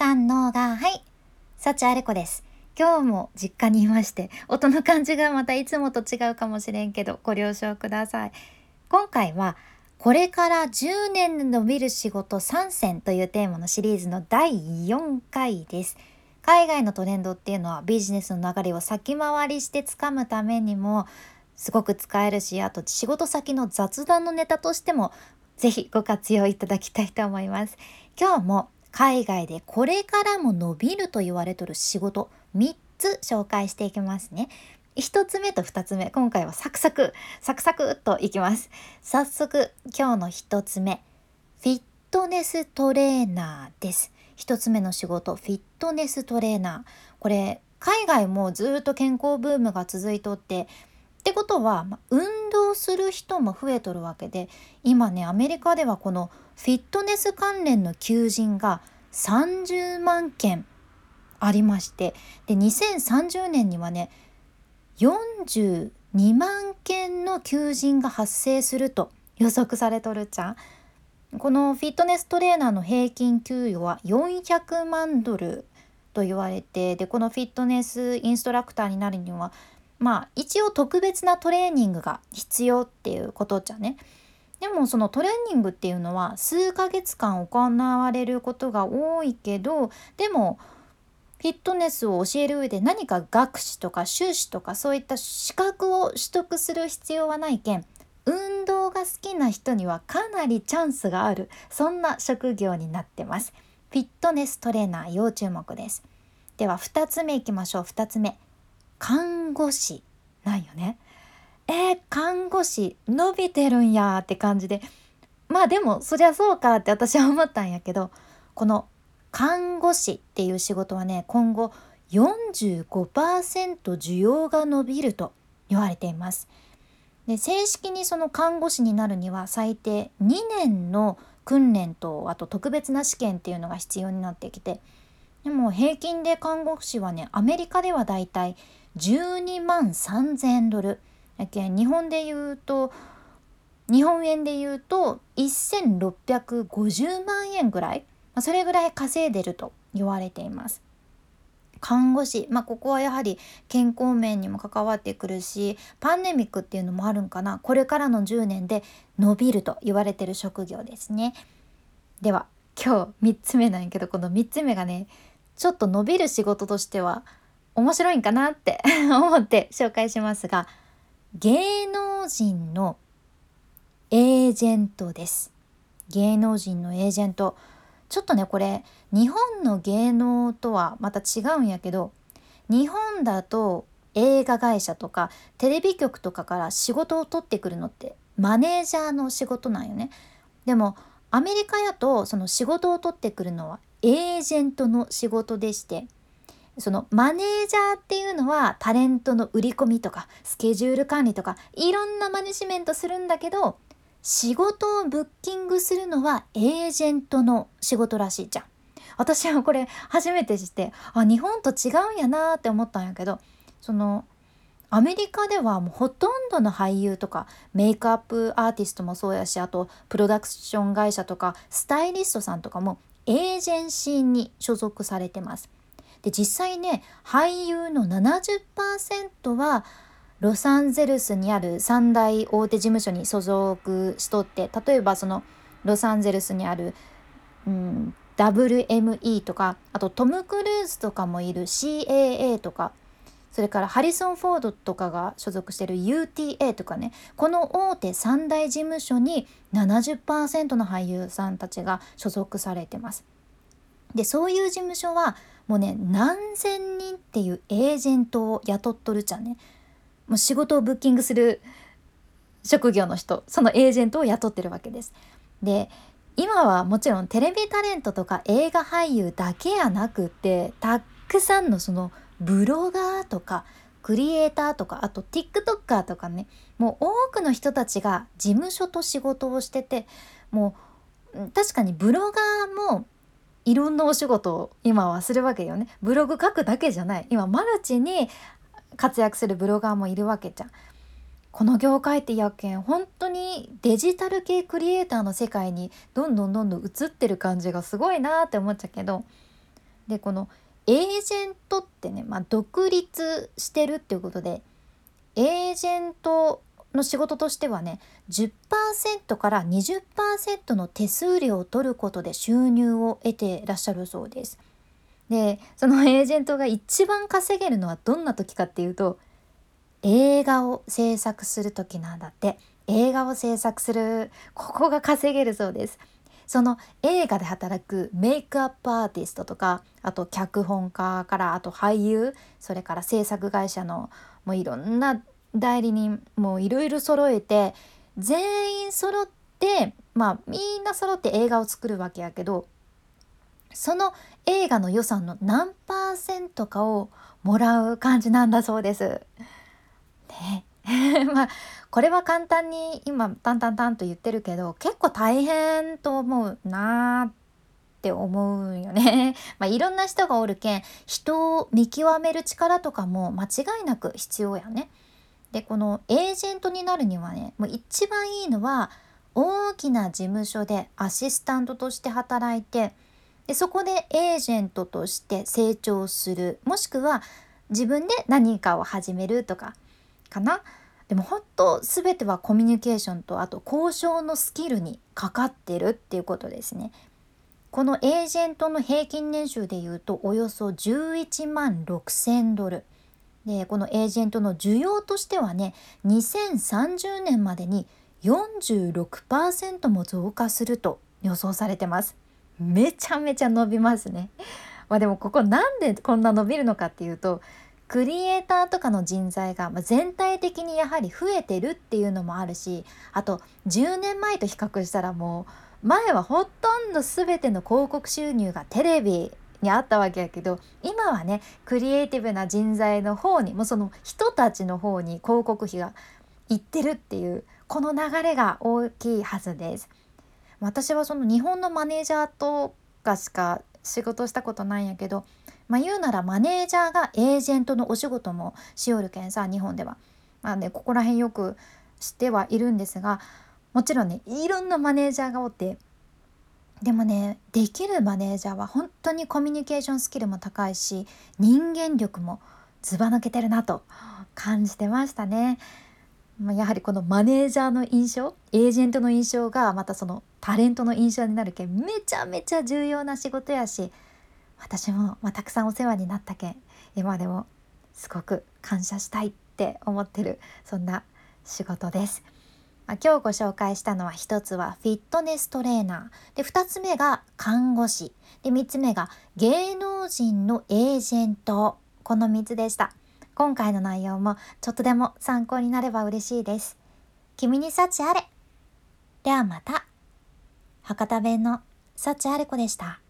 さんのがはい幸あれ子です。今日も実家にいまして音の感じがまたいつもと違うかもしれんけどご了承ください。今回はこれから10年で伸びる仕事3選というテーマのシリーズの第4回です。海外のトレンドっていうのはビジネスの流れを先回りしてつかむためにもすごく使えるしあと仕事先の雑談のネタとしてもぜひご活用いただきたいと思います。今日も海外でこれからも伸びると言われとる仕事3つ紹介していきますね。1つ目と2つ目今回はサクサクサクサクっといきます。早速今日の1つ目フィットネストレーナーです。1つ目の仕事フィットネストレーナー。これ海外もずっと健康ブームが続いとってってことは、運動する人も増えとるわけで今ねアメリカではこのフィットネス関連の求人が30万件ありましてで2030年にはね42万件の求人が発生すると予測されとるじゃん。このフィットネストレーナーの平均給与は400万ドルと言われてでこのフィットネスインストラクターになるにはまあ一応特別なトレーニングが必要っていうことじゃね。でもそのトレーニングっていうのは数ヶ月間行われることが多いけどでもフィットネスを教える上で何か学士とか修士とかそういった資格を取得する必要はないけん運動が好きな人にはかなりチャンスがあるそんな職業になってます。フィットネストレーナー要注目です。では2つ目いきましょう。2つ目。看護師なんよね。えー、看護師伸びてるんやって感じでまあでもそりゃそうかって私は思ったんやけどこの看護師っていう仕事はね今後45%需要が伸びると言われています。で正式にその看護師になるには最低2年の訓練とあと特別な試験っていうのが必要になってきてでも平均で看護師はねアメリカではだいたい12万3,000ドルやけ日本で言うと日本円で言うと1650万円ぐらい？それぐらい稼いでると言われています。看護師、まあ、ここはやはり健康面にも関わってくるしパンデミックっていうのもあるんかな？これからの10年で伸びると言われてる職業ですね。では今日3つ目なんやけどこの3つ目がねちょっと伸びる仕事としては面白いんかなって 思って紹介しますが芸能人のエージェントです。芸能人のエージェント。ちょっとねこれ日本の芸能とはまた違うんやけど日本だと映画会社とかテレビ局とかから仕事を取ってくるのってマネージャーの仕事なんよね。でもアメリカやとその仕事を取ってくるのはエージェントの仕事でしてそのマネージャーっていうのはタレントの売り込みとかスケジュール管理とかいろんなマネジメントするんだけど仕事をブッキングするのはエージェントの仕事らしいじゃん。私はこれ初めて知ってあ日本と違うんやなって思ったんやけどそのアメリカではもうほとんどの俳優とかメイクアップアーティストもそうやしあとプロダクション会社とかスタイリストさんとかもエージェンシーに所属されてます。で実際ね俳優の70%はロサンゼルスにある三大大手事務所に所属しとって例えばそのロサンゼルスにある、うん、WME とかあとトム・クルーズとかもいる CAA とかそれからハリソン・フォードとかが所属している UTA とかねこの大手三大事務所に70%の俳優さんたちが所属されてます。でそういう事務所はもうね何千人っていうエージェントを雇っとるじゃんねもう仕事をブッキングする職業の人そのエージェントを雇ってるわけです。で今はもちろんテレビタレントとか映画俳優だけやなくってたくさんのそのブロガーとかクリエイターとかあと TikToker とかねもう多くの人たちが事務所と仕事をしててもう確かにブロガーもいろんなお仕事を今はするわけよね。ブログ書くだけじゃない。今マルチに活躍するブロガーもいるわけじゃん。この業界ってやけん本当にデジタル系クリエイターの世界にどんどんどんどん移ってる感じがすごいなって思っちゃうけどでこのエージェントってね、まあ、独立してるっていうことでエージェントの仕事としてはね10から20%の手数料を取ることで収入を得てらっしゃるそうです。でそのエージェントが一番稼げるのはどんな時かっていうと映画を制作する時なんだって映画を制作するここが稼げるそうですその映画で働くメイクアップアーティストとかあと脚本家からあと俳優それから制作会社のもういろんな代理人もういろいろ揃えて全員揃ってまあみんな揃って映画を作るわけやけどその映画の予算の何パーセントかをもらう感じなんだそうです。ね まあこれは簡単に今タンタンタンと言ってるけど結構大変と思うなって思うよね。まあいろんな人がおるけん人を見極める力とかも間違いなく必要やね。でこのエージェントになるにはねもう一番いいのは大きな事務所でアシスタントとして働いてでそこでエージェントとして成長するもしくは自分で何かを始めるとかかな？でも本当全てはコミュニケーションとあと交渉のスキルにかかってるっていうことですね。このエージェントの平均年収でいうとおよそ11万6,000ドルでこのエージェントの需要としてはね2030年までに46%も増加すると予想されてます。めちゃめちゃ伸びますね。まあ、でもここなんでこんな伸びるのかっていうとクリエイターとかの人材が全体的にやはり増えてるっていうのもあるしあと10年前と比較したらもう前はほとんど全ての広告収入がテレビにあったわけやけど今はねクリエイティブな人材の方にもうその人たちの方に広告費がいってるっていうこの流れが大きいはずです。私はその日本のマネージャーとかしか仕事したことないんやけど、まあ、言うならマネージャーがエージェントのお仕事もしおるけんさ日本では。まあねここら辺よく知ってはいるんですがもちろんねいろんなマネージャーがおってでもねできるマネージャーは本当にコミュニケーションスキルも高いし人間力もずば抜けてるなと感じてましたね。やはりこのマネージャーの印象エージェントの印象がまたそのタレントの印象になるけんめちゃめちゃ重要な仕事やし私も、まあ、たくさんお世話になったけん今でもすごく感謝したいって思ってるそんな仕事です。あ、今日ご紹介したのは1つはフィットネストレーナーで2つ目が看護師で3つ目が芸能人のエージェントこの3つでした。今回の内容もちょっとでも参考になれば嬉しいです。君に幸あれ。ではまた。博多弁の幸あれ子でした。